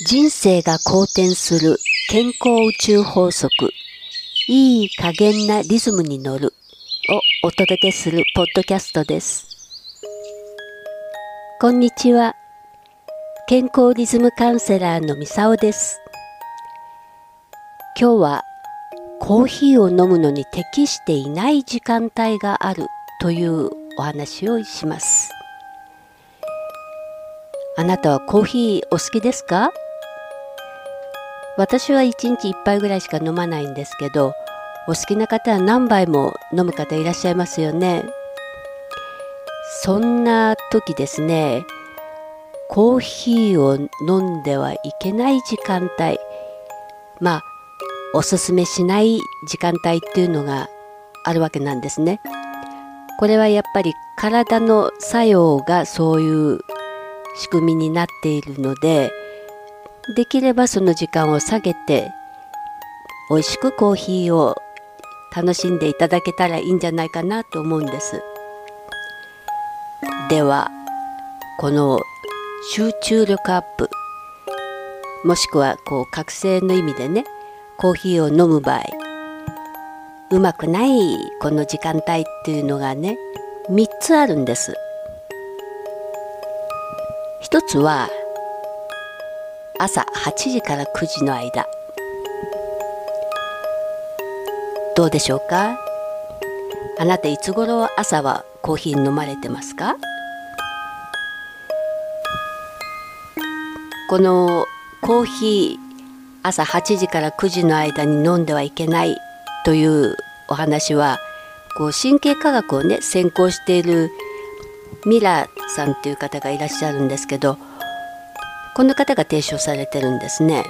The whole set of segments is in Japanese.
人生が好転する健康宇宙法則。いい加減なリズムに乗る。をお届けするポッドキャストです。こんにちは。健康リズムカウンセラーのみさおです。今日はコーヒーを飲むのに適していない時間帯があるというお話をします。あなたはコーヒーお好きですか？私は1日1杯ぐらいしか飲まないんですけどお好きな方は何杯も飲む方いらっしゃいますよね。そんな時ですねコーヒーを飲んではいけない時間帯まあおすすめしない時間帯っていうのがあるわけなんですね。これはやっぱり体の作用がそういう仕組みになっているのでできればその時間を下げて美味しくコーヒーを楽しんでいただけたらいいんじゃないかなと思うんです。ではこの集中力アップもしくはこう覚醒の意味でねコーヒーを飲む場合うまくないこの時間帯っていうのがね3つあるんです。一つは朝8時から9時の間。どうでしょうか？あなたいつ頃朝はコーヒー飲まれてますか？このコーヒー朝8時から9時の間に飲んではいけないというお話はこう神経科学をね専攻しているミラーさんという方がいらっしゃるんですけどこの方が提唱されてるんですね。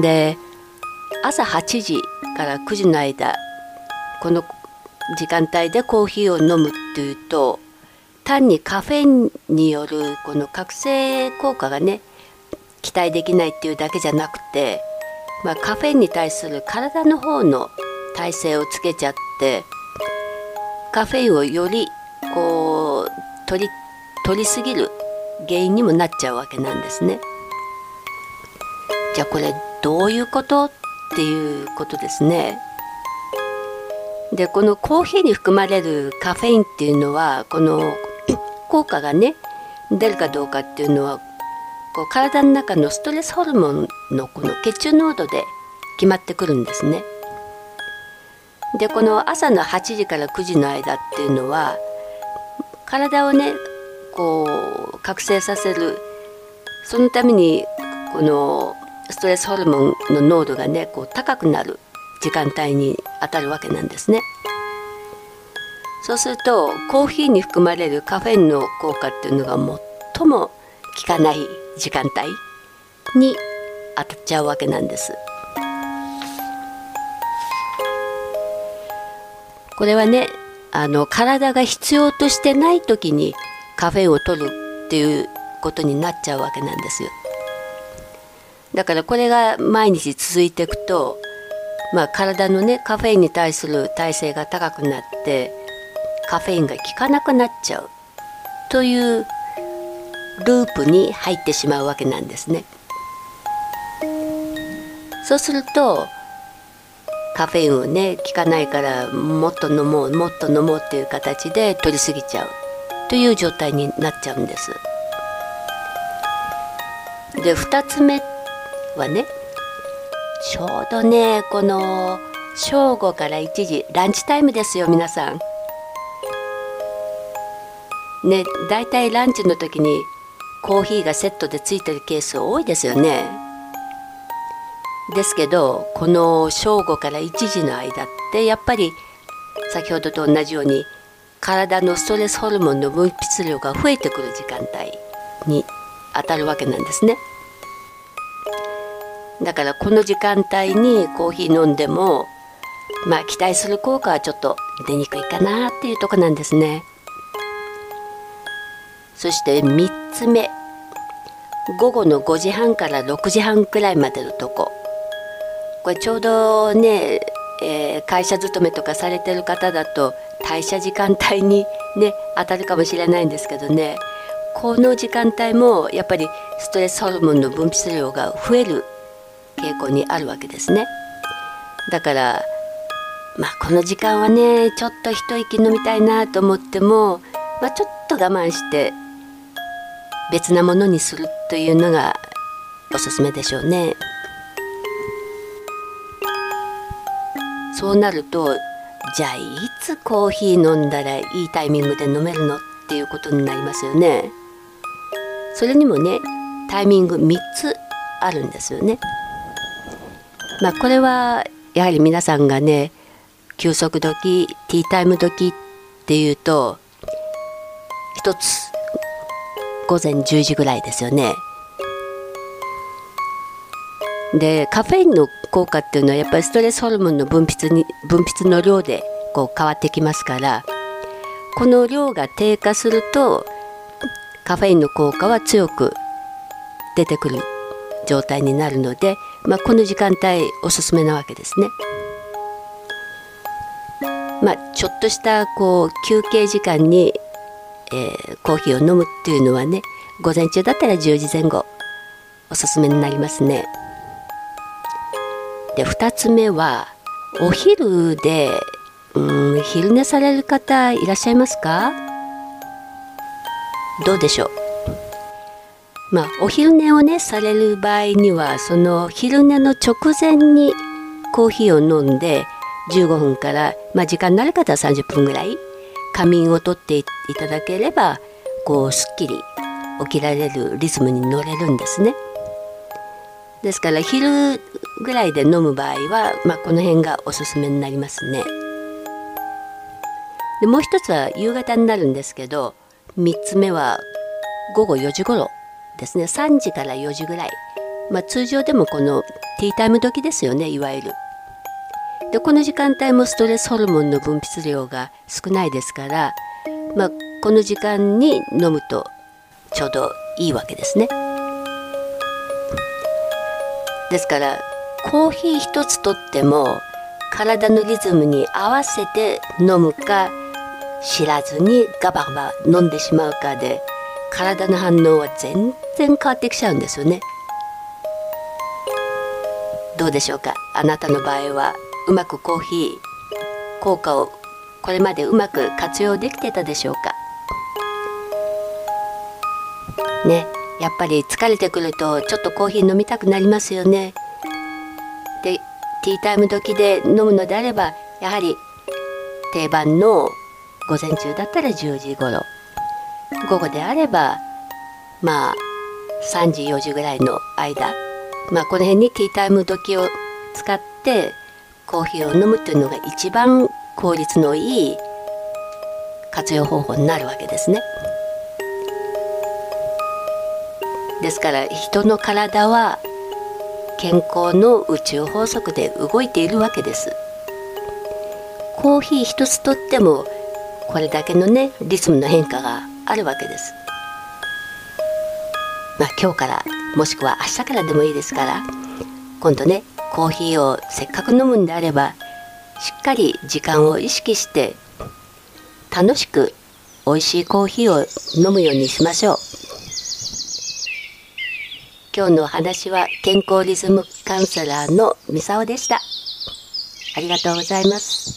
で朝8時から9時の間この時間帯でコーヒーを飲むっていうと単にカフェインによるこの覚醒効果がね期待できないっていうだけじゃなくて、まあ、カフェインに対する体の方の耐性をつけちゃってカフェインをよりこう取り取りすぎる原因にもなっちゃうわけなんですね。じゃあこれどういうことっていうことですね。でこのコーヒーに含まれるカフェインっていうのはこの 効果がね出るかどうかっていうのはこう体の中のストレスホルモンのこの血中濃度で決まってくるんですね。でこの朝の8時から9時の間っていうのは体をねこう覚醒させるそのためにこのストレスホルモンの濃度がねこう高くなる時間帯にあたるわけなんですね。そうするとコーヒーに含まれるカフェインの効果っていうのが最も効かない時間帯に当たっちゃうわけなんです。これはねあの体が必要としてない時にカフェを取るっていうことになっちゃうわけなんですよ。だからこれが毎日続いていくと、まあ、体のねカフェインに対する耐性が高くなってカフェインが効かなくなっちゃうというループに入ってしまうわけなんですね。そうするとカフェインをね効かないからもっと飲もうもっと飲もうっていう形で取りすぎちゃうという状態になっちゃうんです。で2つ目はねちょうどねこの正午から1時ランチタイムですよ皆さん。ね大体ランチの時にコーヒーがセットでついてるケース多いですよね。ですけどこの正午から1時の間ってやっぱり先ほどと同じように体のストレスホルモンの分泌量が増えてくる時間帯に当たるわけなんですね。だからこの時間帯にコーヒー飲んでもまあ期待する効果はちょっと出にくいかなっていうとこなんですね。そして3つ目午後の5時半から6時半くらいまでのとここれちょうどね、えー、会社勤めとかされてる方だと退社時間帯にね当たるかもしれないんですけどねこの時間帯もやっぱりストレスホルモンの分泌量が増える傾向にあるわけですねだからまあこの時間はねちょっと一息飲みたいなと思っても、まあ、ちょっと我慢して別なものにするというのがおすすめでしょうね。そうなるとじゃあいつコーヒー飲んだらいいタイミングで飲めるのっていうことになりますよね。それにもねタイミング3つあるんですよね。まあこれはやはり皆さんがね休息時ティータイム時っていうと一つ午前10時ぐらいですよね。でカフェインの効果っていうのはやっぱりストレスホルモンの分泌に分泌の量でこう変わってきますからこの量が低下するとカフェインの効果は強く出てくる状態になるので、まあ、この時間帯おすすめなわけですね。まあ、ちょっとしたこう休憩時間に、えー、コーヒーを飲むっていうのはね午前中だったら10時前後おすすめになりますね。で2つ目はお昼でうん昼寝される方いらっしゃいますか？どうでしょう？まあお昼寝をねされる場合にはその昼寝の直前にコーヒーを飲んで15分から、まあ、時間になる方は30分ぐらい仮眠をとっていただければこうすっきり起きられるリズムに乗れるんですね。ですから昼ぐらいで飲む場合は、まあ、この辺がおすすめになりますね。でもう一つは夕方になるんですけど3つ目は午後4時頃ですね3時から4時ぐらい、まあ、通常でもこのティータイム時ですよねいわゆる。でこの時間帯もストレスホルモンの分泌量が少ないですから、まあ、この時間に飲むとちょうどいいわけですね。ですからコーヒー一つとっても体のリズムに合わせて飲むか知らずにガバガバ飲んでしまうかで体の反応は全然変わってきちゃうんですよね。どうでしょうか？あなたの場合はうまくコーヒー効果をこれまでうまく活用できてたでしょうか？ね。やっぱり疲れてくるとちょっとコーヒー飲みたくなりますよね。でティータイム時で飲むのであればやはり定番の午前中だったら10時頃。午後であればまあ3時4時ぐらいの間。まあこの辺にティータイム時を使ってコーヒーを飲むというのが一番効率のいい活用方法になるわけですね。ですから人の体は健康の宇宙法則で動いているわけです。コーヒー一つとってもこれだけのねリズムの変化があるわけです。まあ今日からもしくは明日からでもいいですから今度ねコーヒーをせっかく飲むんであればしっかり時間を意識して楽しく美味しいコーヒーを飲むようにしましょう今日のお話は健康リズムカウンセラーのミサオでした。ありがとうございます。